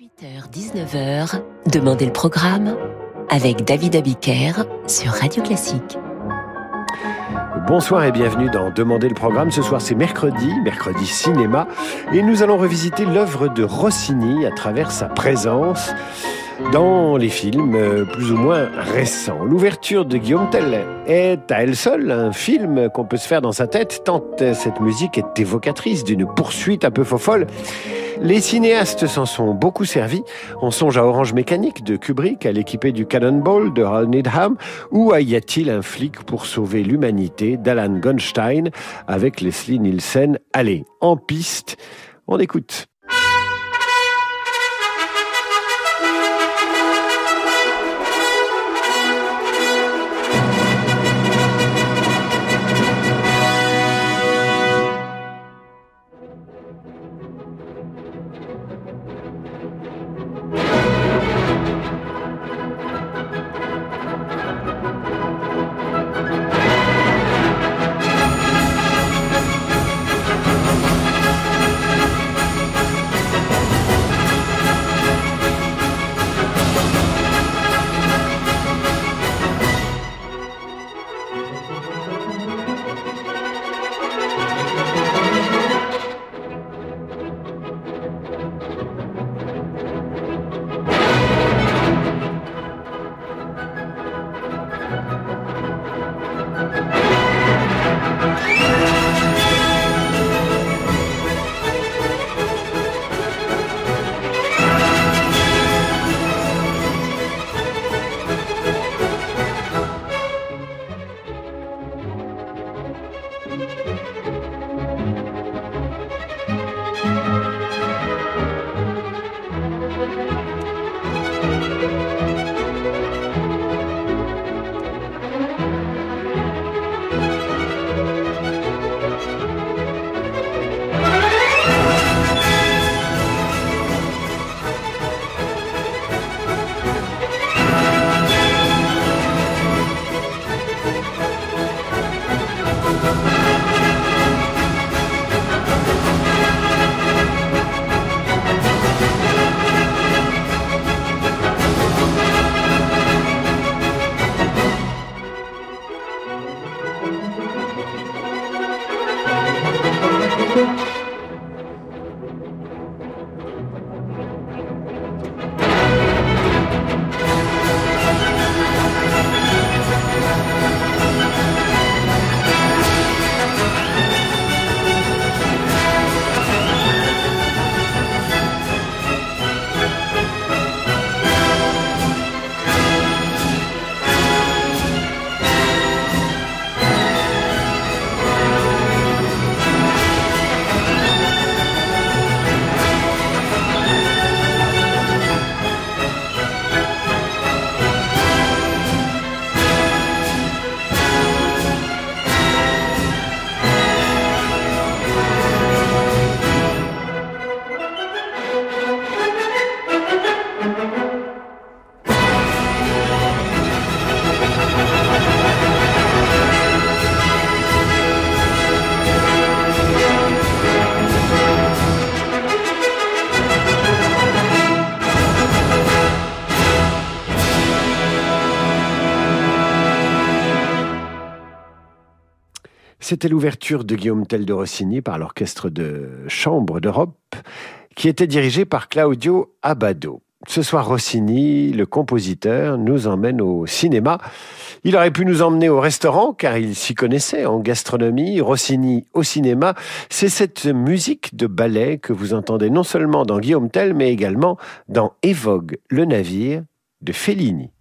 18h-19h, Demandez le programme avec David Abiker sur Radio Classique. Bonsoir et bienvenue dans Demandez le programme. Ce soir c'est mercredi, mercredi cinéma, et nous allons revisiter l'œuvre de Rossini à travers sa présence dans les films euh, plus ou moins récents. L'ouverture de Guillaume Tell est à elle seule un film qu'on peut se faire dans sa tête tant cette musique est évocatrice d'une poursuite un peu folle les cinéastes s'en sont beaucoup servis. On songe à Orange Mécanique de Kubrick, à l'équipé du Cannonball de Hal Needham, ou à Y a-t-il un flic pour sauver l'humanité d'Alan Gonstein avec Leslie Nielsen. Allez, en piste, on écoute. C'était l'ouverture de Guillaume Tell de Rossini par l'Orchestre de Chambre d'Europe, qui était dirigé par Claudio Abbado. Ce soir, Rossini, le compositeur, nous emmène au cinéma. Il aurait pu nous emmener au restaurant, car il s'y connaissait en gastronomie. Rossini au cinéma, c'est cette musique de ballet que vous entendez non seulement dans Guillaume Tell, mais également dans Évogue le navire de Fellini.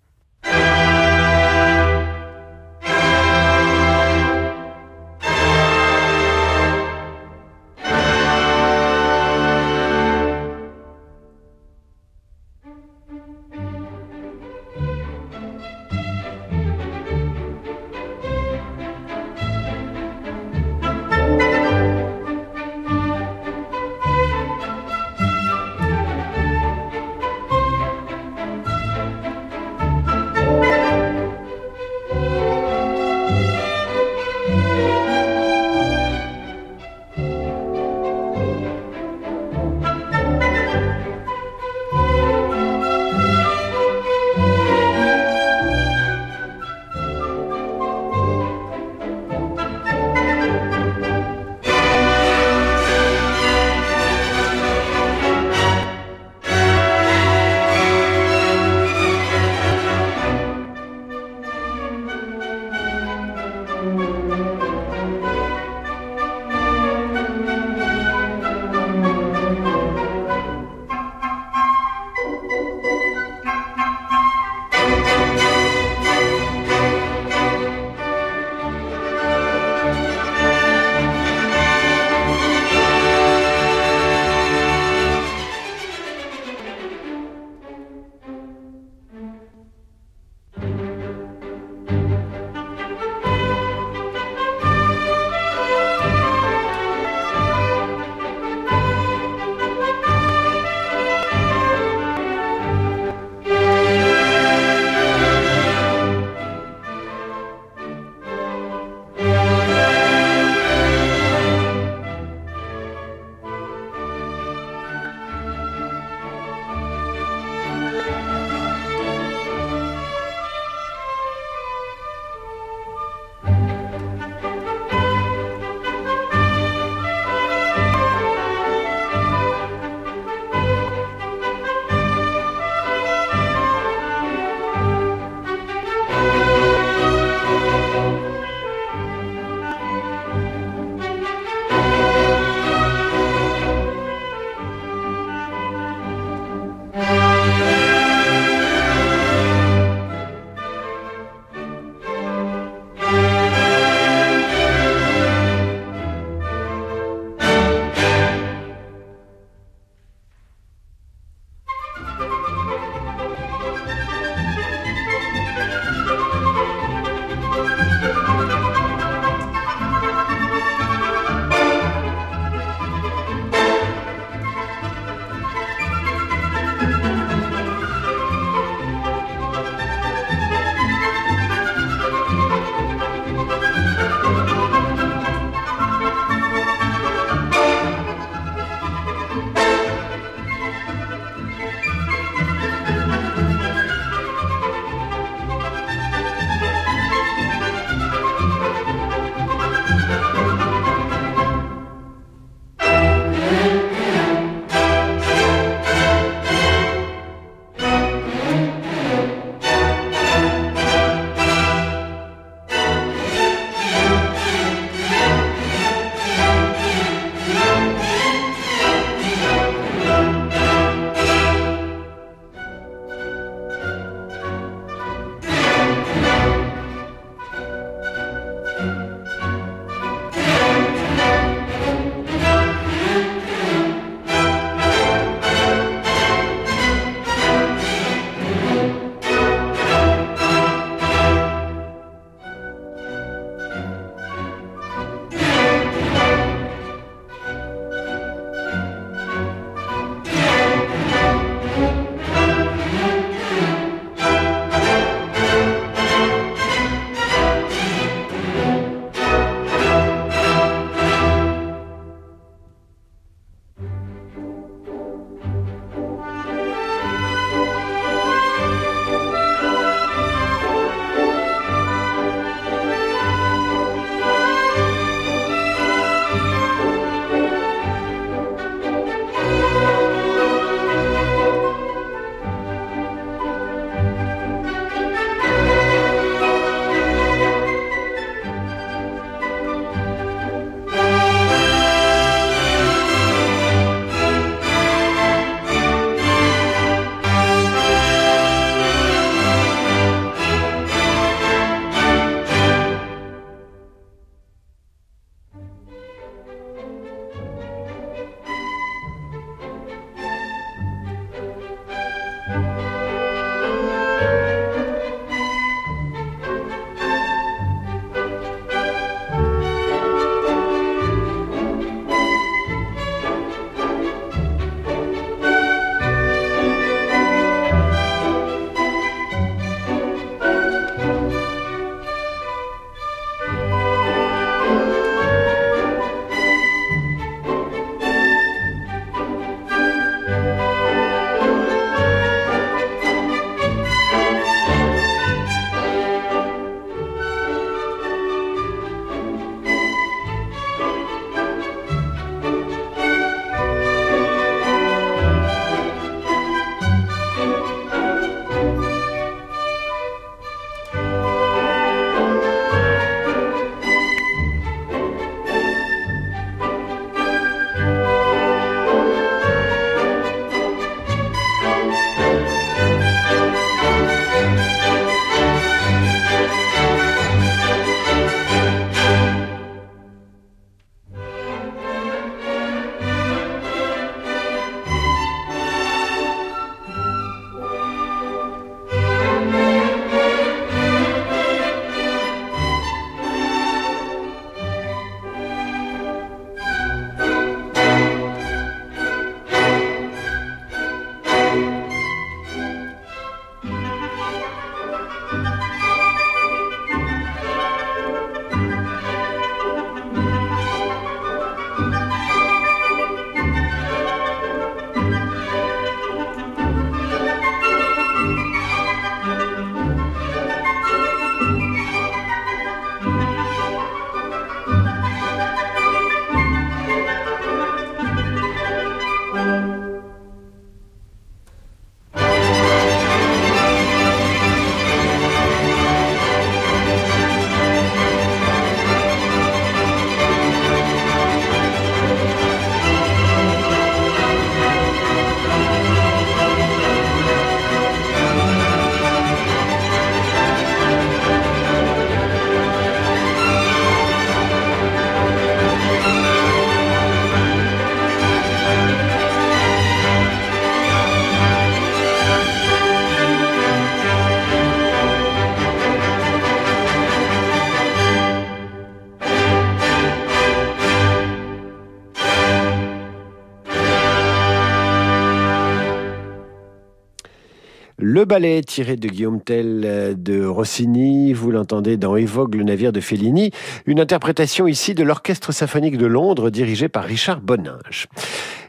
Ballet tiré de Guillaume Tell euh, de Rossini, vous l'entendez dans Évoque le navire de Fellini, une interprétation ici de l'Orchestre symphonique de Londres dirigé par Richard Boninge.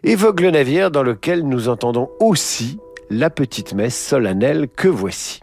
Évoque le navire dans lequel nous entendons aussi la petite messe solennelle que voici.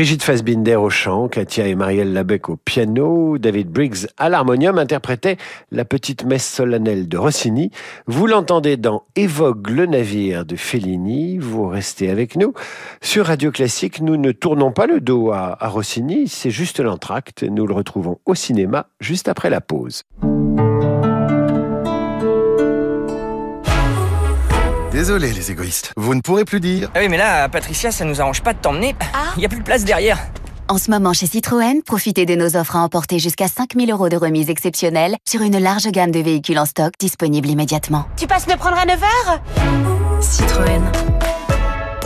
Brigitte Fassbinder au chant, Katia et Marielle Labec au piano, David Briggs à l'harmonium interprétaient la petite messe solennelle de Rossini. Vous l'entendez dans Évoque le navire de Fellini. Vous restez avec nous. Sur Radio Classique, nous ne tournons pas le dos à, à Rossini, c'est juste l'entracte. Nous le retrouvons au cinéma juste après la pause. Désolé les égoïstes, vous ne pourrez plus dire. Ah oui mais là, Patricia, ça nous arrange pas de t'emmener. Ah. Il y a plus de place derrière. En ce moment chez Citroën, profitez de nos offres à emporter jusqu'à 5000 euros de remise exceptionnelle sur une large gamme de véhicules en stock disponibles immédiatement. Tu passes me prendre à 9h Citroën.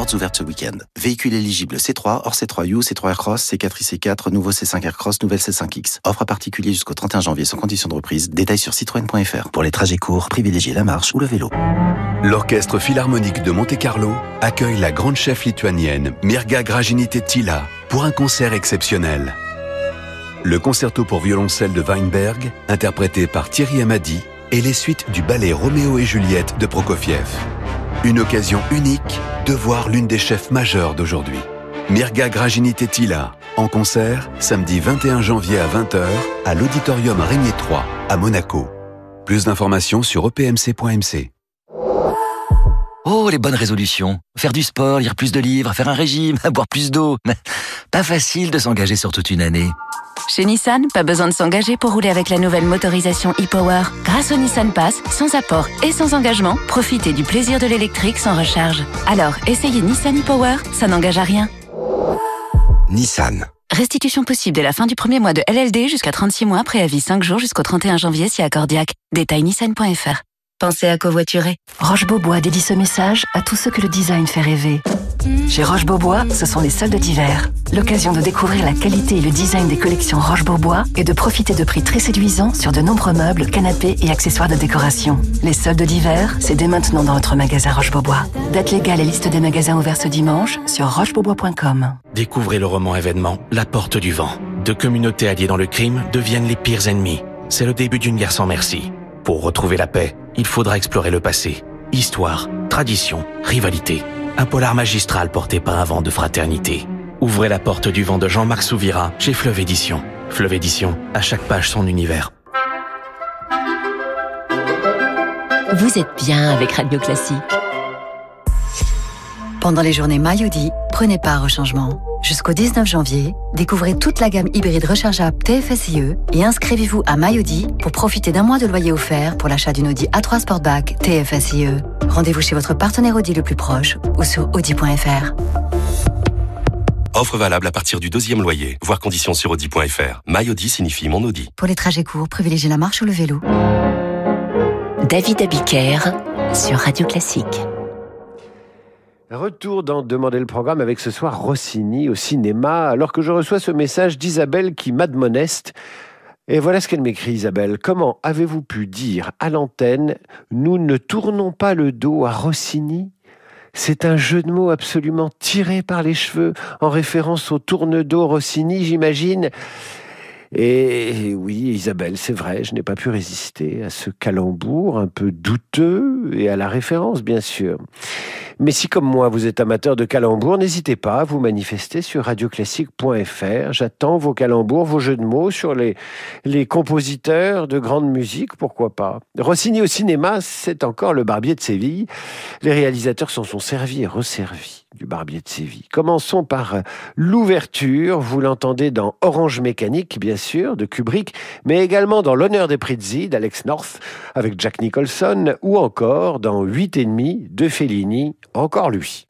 Portes ouvertes ce week-end. Véhicule éligible C3, hors C3U, C3 Aircross, C4 IC4, nouveau C5 Aircross, nouvelle C5X. Offre à particulier jusqu'au 31 janvier sans condition de reprise. Détails sur citroën.fr. Pour les trajets courts, privilégiez la marche ou le vélo. L'Orchestre Philharmonique de Monte-Carlo accueille la grande chef lituanienne Mirga Gražinytė-Tyla pour un concert exceptionnel. Le concerto pour violoncelle de Weinberg, interprété par Thierry Amadi, et les suites du ballet Roméo et Juliette de Prokofiev. Une occasion unique de voir l'une des chefs majeures d'aujourd'hui. Mirga Gražinytė-Tyla, en concert, samedi 21 janvier à 20h, à l'Auditorium Régnier 3, à Monaco. Plus d'informations sur E epmc.mc. Oh, les bonnes résolutions. Faire du sport, lire plus de livres, faire un régime, boire plus d'eau. Mais pas facile de s'engager sur toute une année. Chez Nissan, pas besoin de s'engager pour rouler avec la nouvelle motorisation e-Power. Grâce au Nissan Pass, sans apport et sans engagement, profitez du plaisir de l'électrique sans recharge. Alors, essayez Nissan e-Power, ça n'engage à rien. Nissan. Restitution possible dès la fin du premier mois de LLD jusqu'à 36 mois, préavis 5 jours jusqu'au 31 janvier si accordiaque. Détail nissan.fr. Pensez à covoiturer. Roche Beaubois dédie ce message à tous ceux que le design fait rêver. Chez Roche Beaubois, ce sont les soldes d'hiver. L'occasion de découvrir la qualité et le design des collections Roche Beaubois et de profiter de prix très séduisants sur de nombreux meubles, canapés et accessoires de décoration. Les soldes d'hiver, c'est dès maintenant dans votre magasin Roche Beaubois. Date légale et liste des magasins ouverts ce dimanche sur rochebeaubois.com. Découvrez le roman événement La Porte du Vent. Deux communautés alliées dans le crime deviennent les pires ennemis. C'est le début d'une guerre sans merci. Pour retrouver la paix, il faudra explorer le passé. Histoire, tradition, rivalité. Un polar magistral porté par un vent de fraternité. Ouvrez la porte du vent de Jean-Marc Souvira chez Fleuve Édition. Fleuve Édition, à chaque page son univers. Vous êtes bien avec Radio Classique. Pendant les journées Mayodi, prenez part au changement. Jusqu'au 19 janvier, découvrez toute la gamme hybride rechargeable TFSIe et inscrivez-vous à Mayodi pour profiter d'un mois de loyer offert pour l'achat d'une Audi A3 Sportback TFSIe. Rendez-vous chez votre partenaire Audi le plus proche ou sur audi.fr. Offre valable à partir du deuxième loyer. Voir conditions sur Audi.fr. My Audi signifie mon Audi. Pour les trajets courts, privilégiez la marche ou le vélo. David Abiker sur Radio Classique. Retour dans Demander le programme avec ce soir Rossini au cinéma, alors que je reçois ce message d'Isabelle qui m'admoneste. Et voilà ce qu'elle m'écrit, Isabelle. Comment avez-vous pu dire à l'antenne Nous ne tournons pas le dos à Rossini? C'est un jeu de mots absolument tiré par les cheveux, en référence au tourne-dos Rossini, j'imagine. Et oui, Isabelle, c'est vrai, je n'ai pas pu résister à ce calembour un peu douteux et à la référence, bien sûr. Mais si, comme moi, vous êtes amateur de calembours, n'hésitez pas à vous manifester sur radioclassique.fr. J'attends vos calembours, vos jeux de mots sur les, compositeurs de grande musique, pourquoi pas. Rossini au cinéma, c'est encore le barbier de Séville. Les réalisateurs s'en sont servis et resservis du Barbier de Séville. Commençons par l'ouverture. Vous l'entendez dans Orange Mécanique, bien sûr, de Kubrick, mais également dans L'honneur des Prizzi d'Alex North avec Jack Nicholson, ou encore dans Huit et demi de Fellini, encore lui.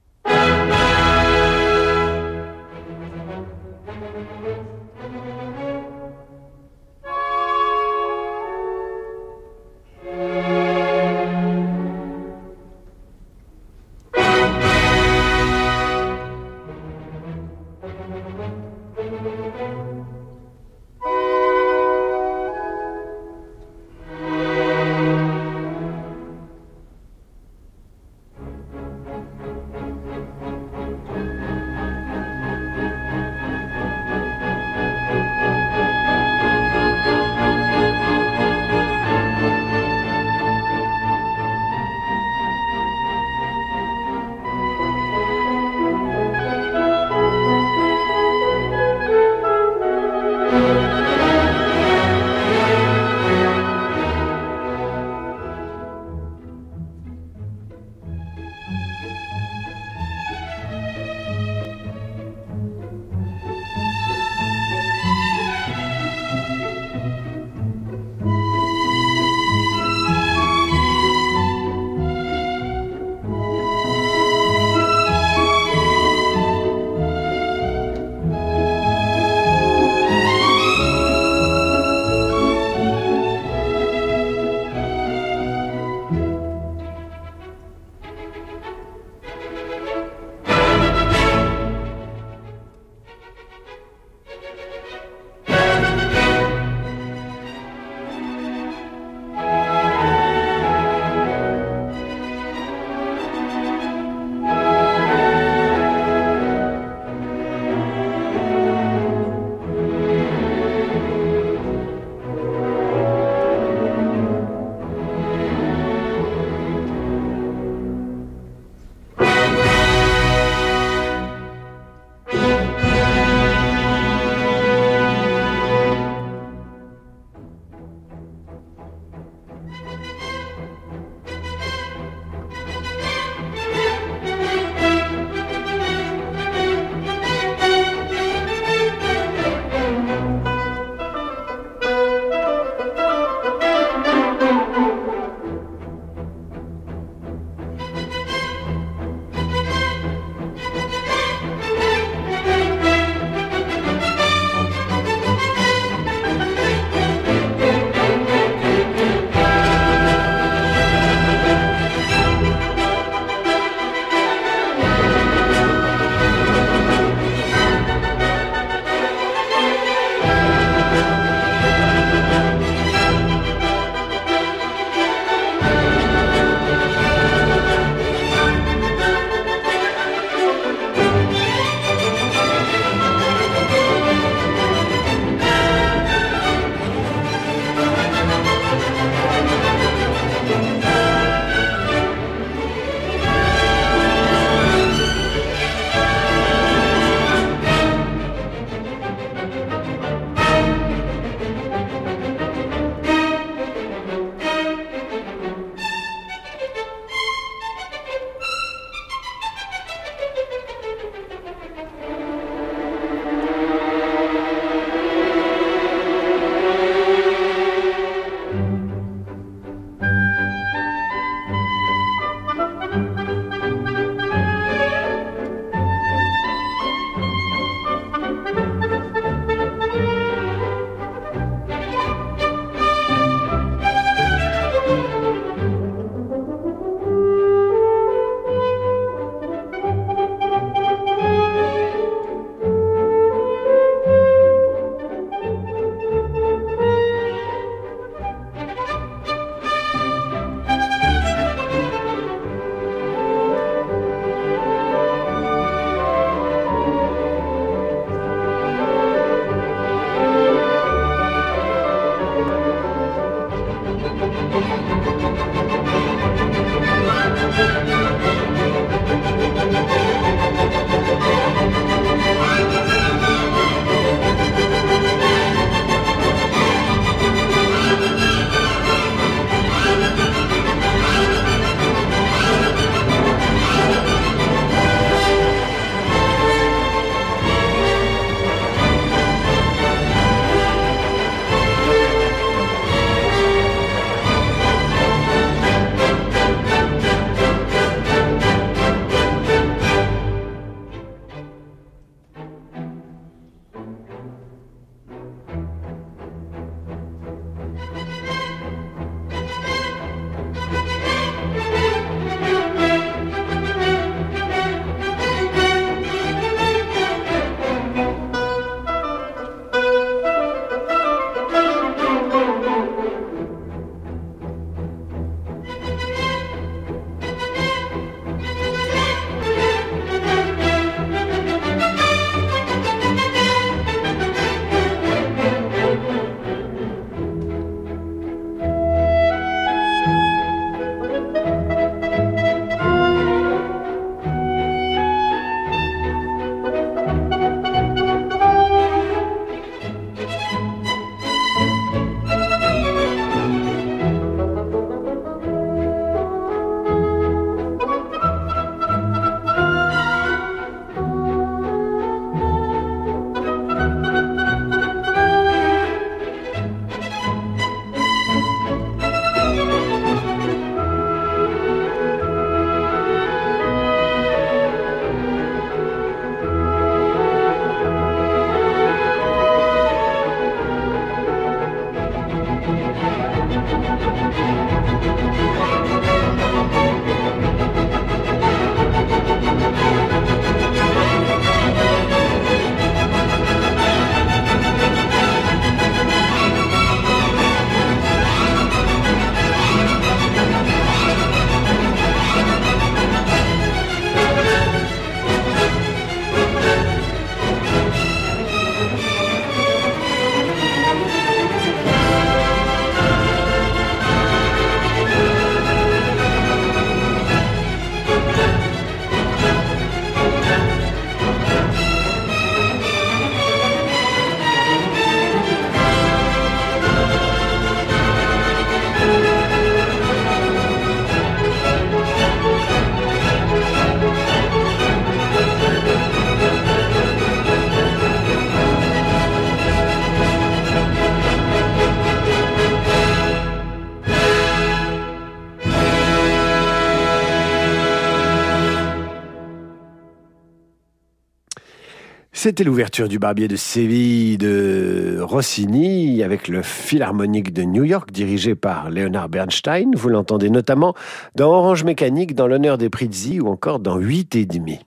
C'était l'ouverture du Barbier de Séville de Rossini avec le Philharmonique de New York dirigé par Leonard Bernstein. Vous l'entendez notamment dans Orange Mécanique, dans l'honneur des Prizzi ou encore dans 8 et demi.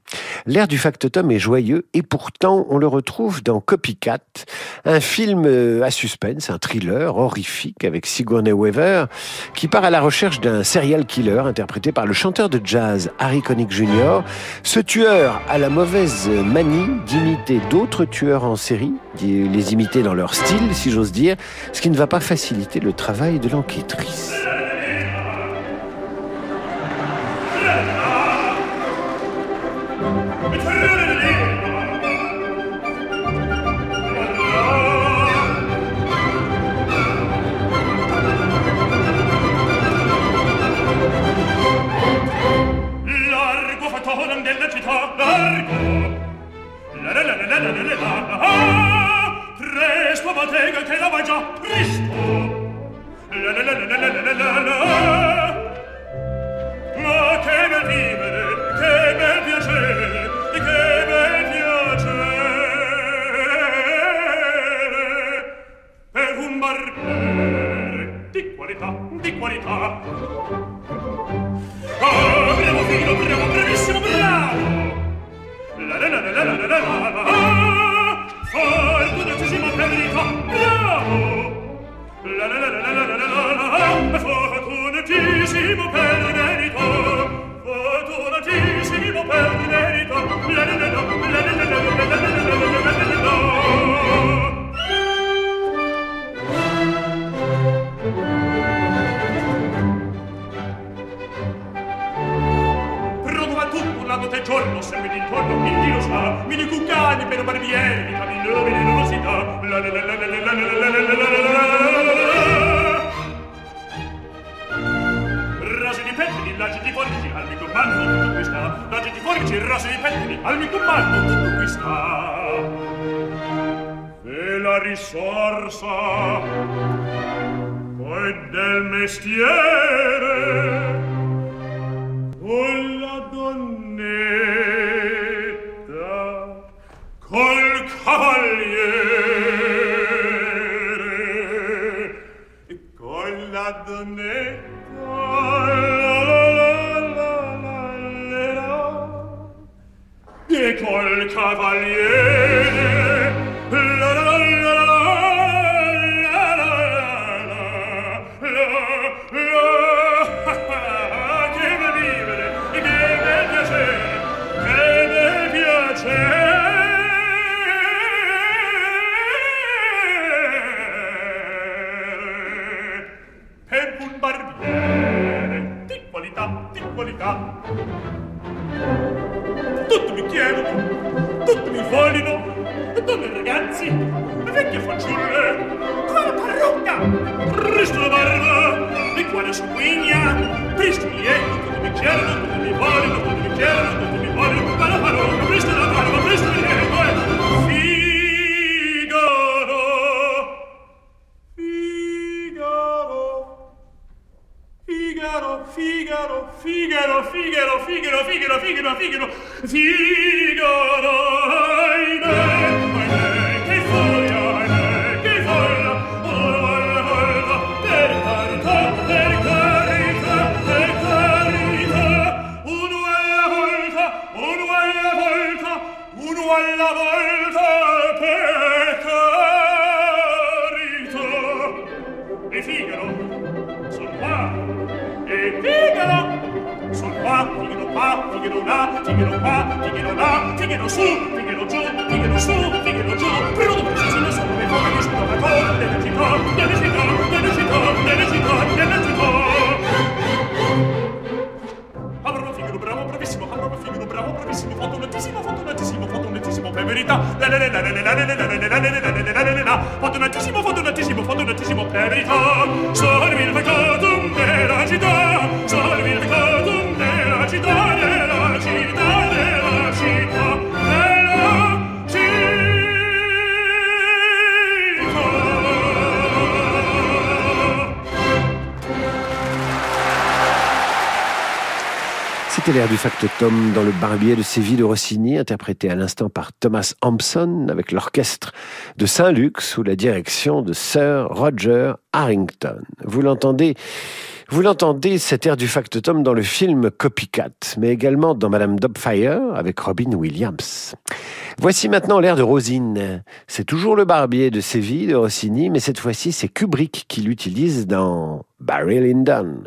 L'air du factotum est joyeux et pourtant on le retrouve dans Copycat, un film euh, à suspense, un thriller horrifique avec Sigourney Weaver qui part à la recherche d'un serial killer interprété par le chanteur de jazz Harry Connick Jr. Ce tueur a la mauvaise manie d'imiter d'autres tueurs en série, les imiter dans leur style si j'ose dire, ce qui ne va pas faciliter le travail de l'enquêtrice. nelle lana. Ah, presto, bottega, che la vai già, presto! La la la la la la la la Ma che bel vivere, che bel piacere, che un barbiere di qualità, di qualità! Ah, bravo filo, bravo, bravissimo, bravo! la la la la la la la la la Fortunatissima Federico, bravo! La la la la la la la la la Fortunatissimo la la la la la la la la la la la la la Prova tutto la notte giorno Torno in chi lo sa, mi ne cuccani per barbieri, mi camillo, mi ne rosità, la la la la la la la la la la la Rasi di pettini, laggi di forbici, al mio comando tutto qui sta. Laggi di forbici, rasi di pettini, al mio comando tutto qui sta. E la risorsa poi del mestiere con cavalier du factotum dans le barbier de Séville de Rossini, interprété à l'instant par Thomas Hampson avec l'orchestre de Saint-Luc sous la direction de Sir Roger Harrington. Vous l'entendez vous l'entendez, cet air du factotum dans le film Copycat, mais également dans Madame Dobfire avec Robin Williams. Voici maintenant l'air de Rosine. C'est toujours le barbier de Séville de Rossini, mais cette fois-ci c'est Kubrick qui l'utilise dans Barry Lyndon.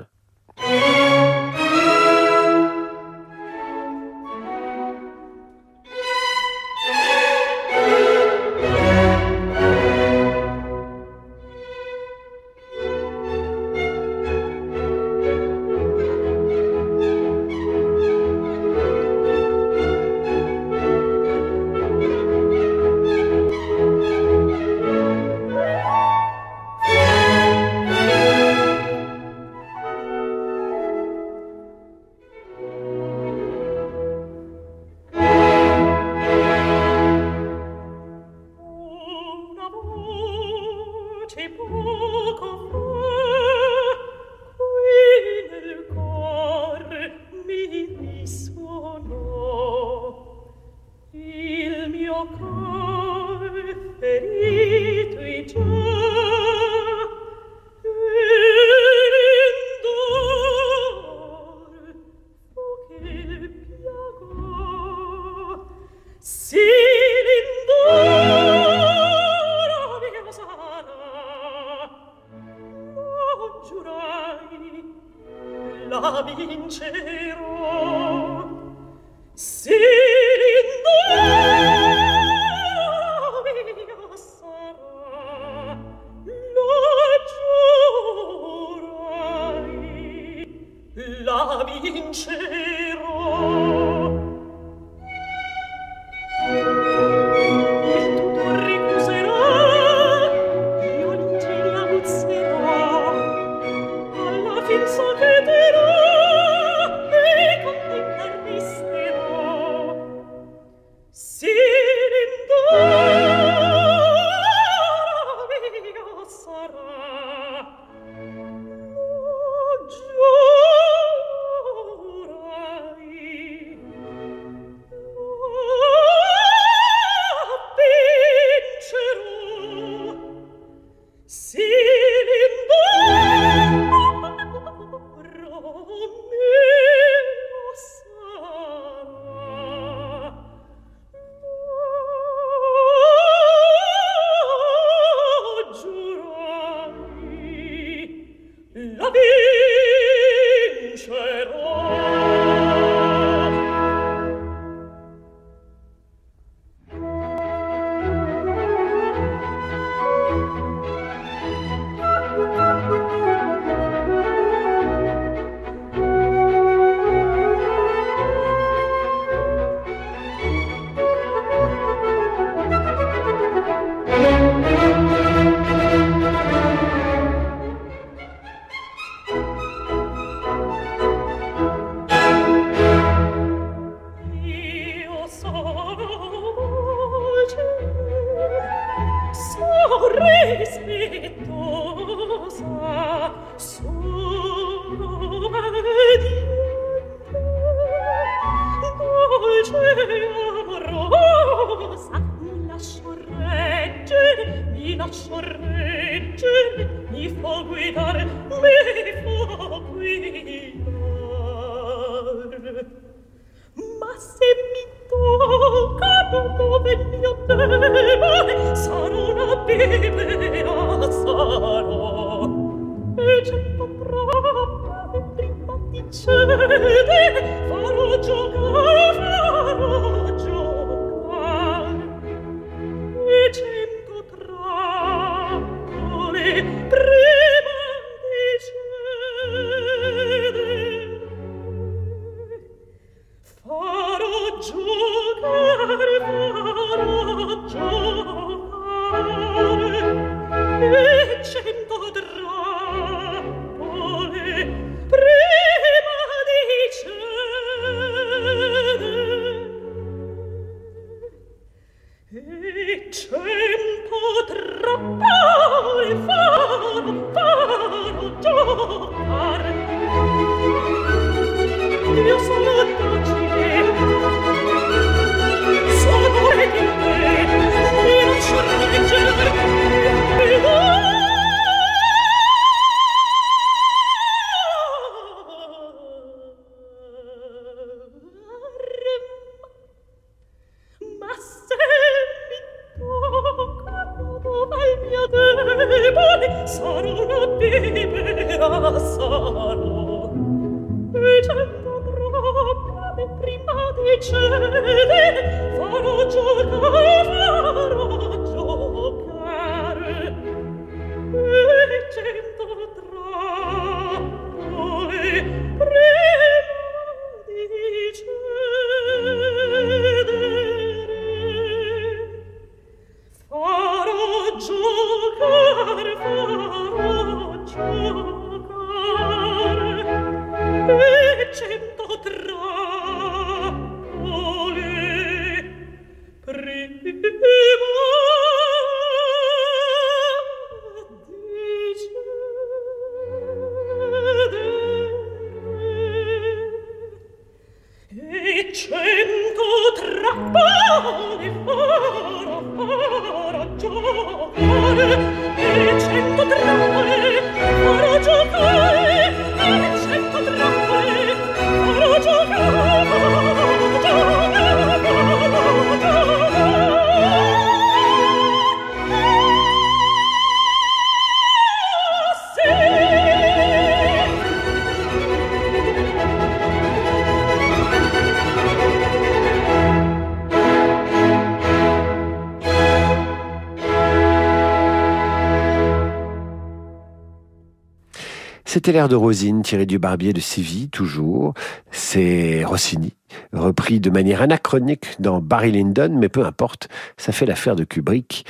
C'était l'air de Rosine, tiré du Barbier de Séville, toujours. C'est Rossini, repris de manière anachronique dans Barry Lyndon, mais peu importe, ça fait l'affaire de Kubrick.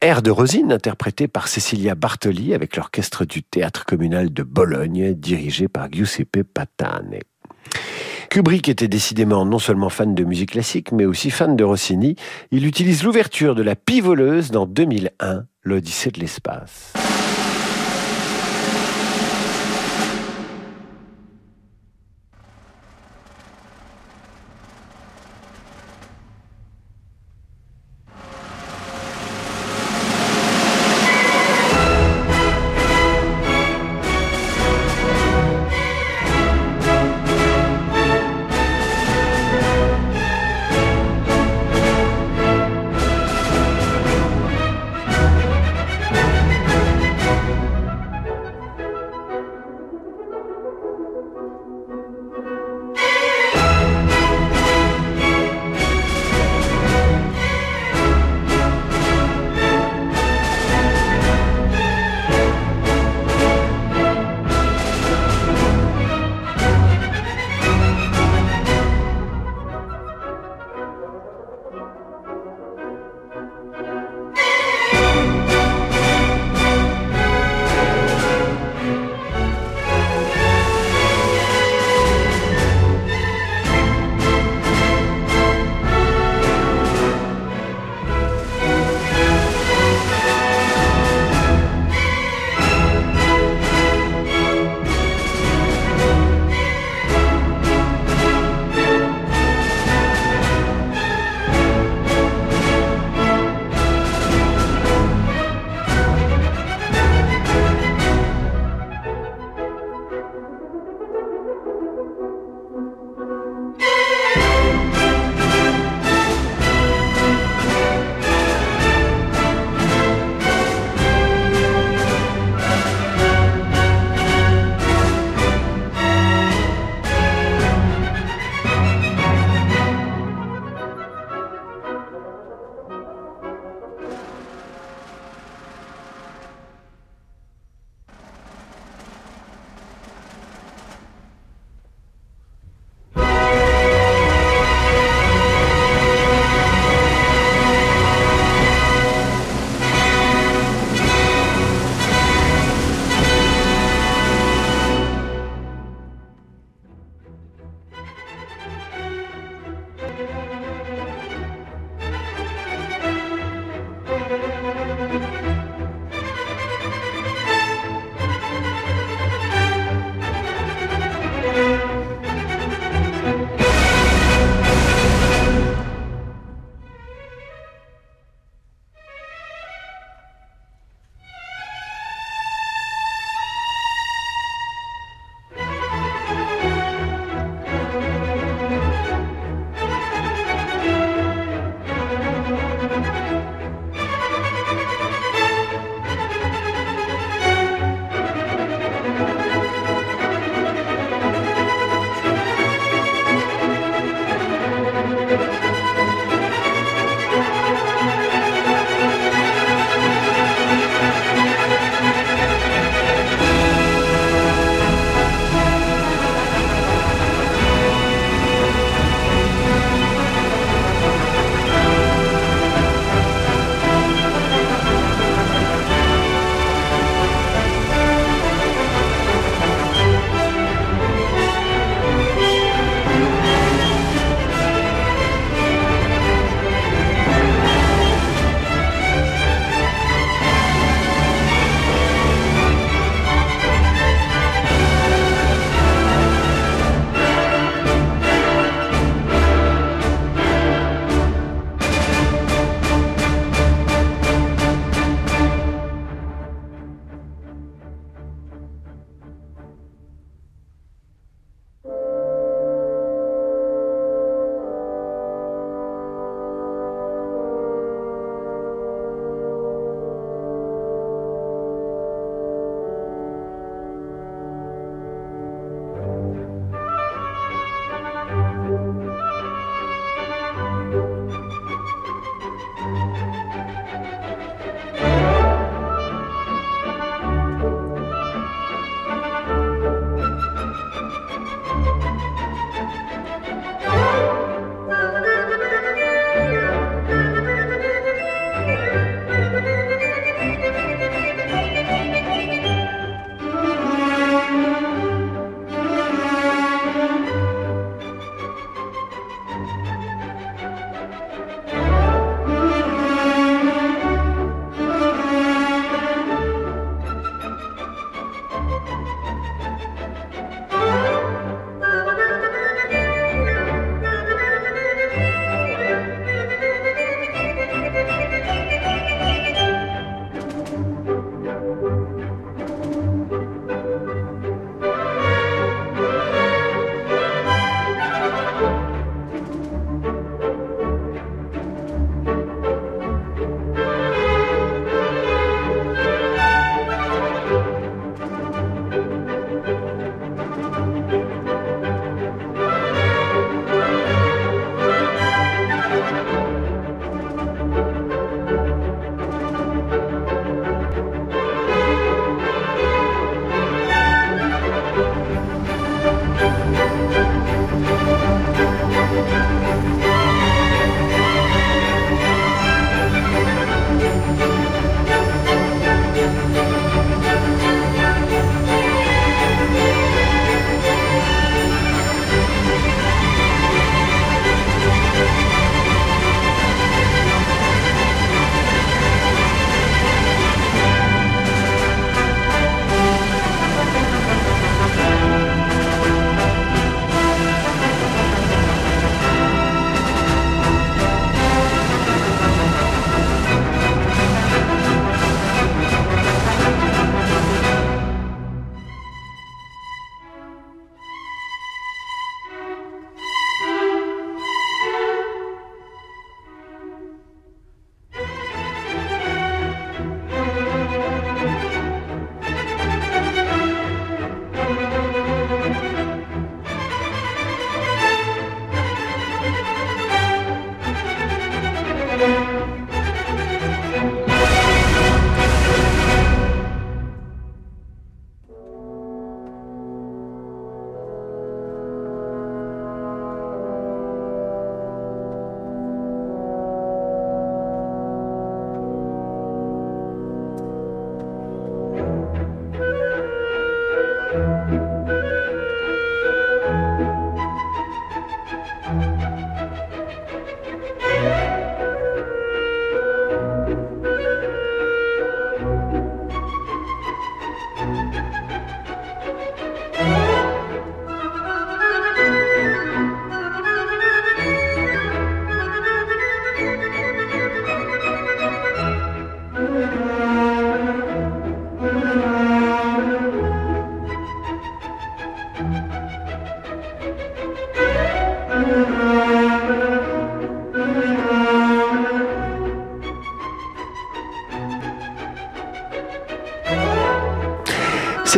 Air de Rosine, interprété par Cecilia Bartoli avec l'orchestre du théâtre communal de Bologne, dirigé par Giuseppe Patane. Kubrick était décidément non seulement fan de musique classique, mais aussi fan de Rossini. Il utilise l'ouverture de La Pivoleuse dans 2001, l'Odyssée de l'espace.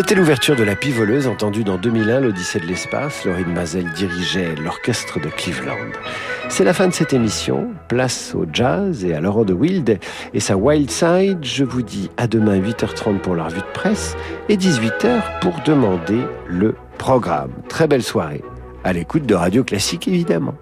C'était l'ouverture de La Pivoleuse, entendue dans 2001, l'Odyssée de l'espace. Laurine Mazel dirigeait l'orchestre de Cleveland. C'est la fin de cette émission. Place au jazz et à Laurent de Wild et sa Wild Side. Je vous dis à demain 8h30 pour la revue de presse et 18h pour demander le programme. Très belle soirée. À l'écoute de Radio Classique, évidemment.